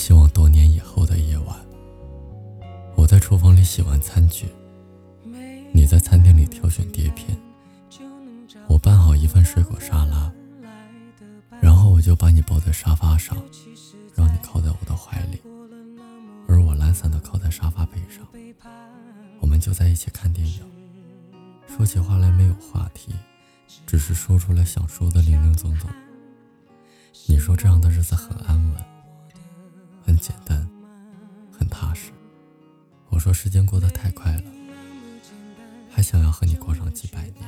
希望多年以后的夜晚。我在厨房里洗完餐具你在餐厅里挑选碟片我拌好一份水果沙拉然后我就把你抱在沙发上让你靠在我的怀里而我懒散的靠在沙发背上我们就在一起看电影。说起话来没有话题只是说出来想说的零零总总。你说这样的日子很安稳简单，很踏实。我说时间过得太快了，还想要和你过上几百年。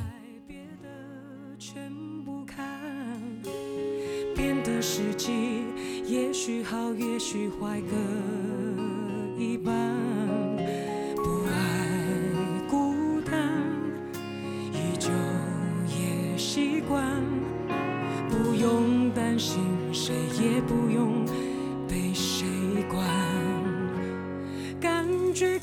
变的世纪，也许好，也许坏，各一半。不爱孤单，依旧也习惯。不用担心，谁也不用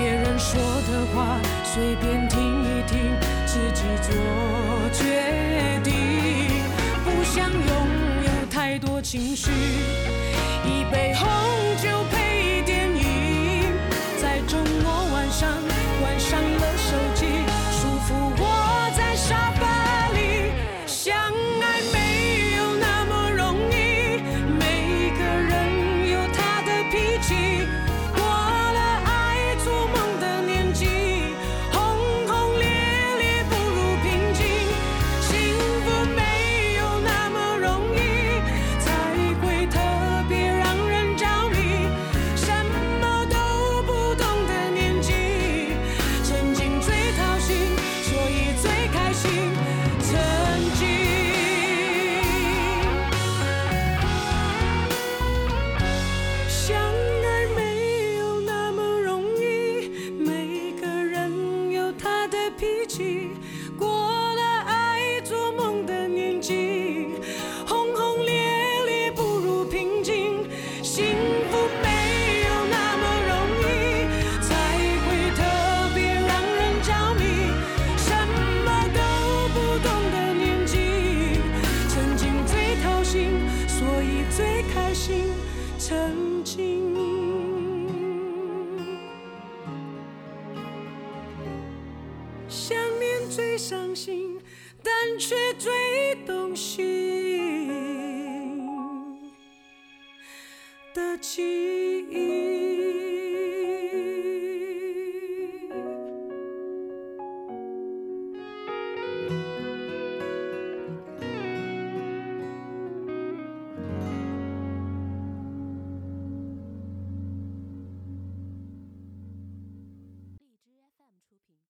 别人说的话随便听一听，自己做决定。不想拥有太多情绪，一杯红酒曾经，想念最伤心，但却最动心的记忆。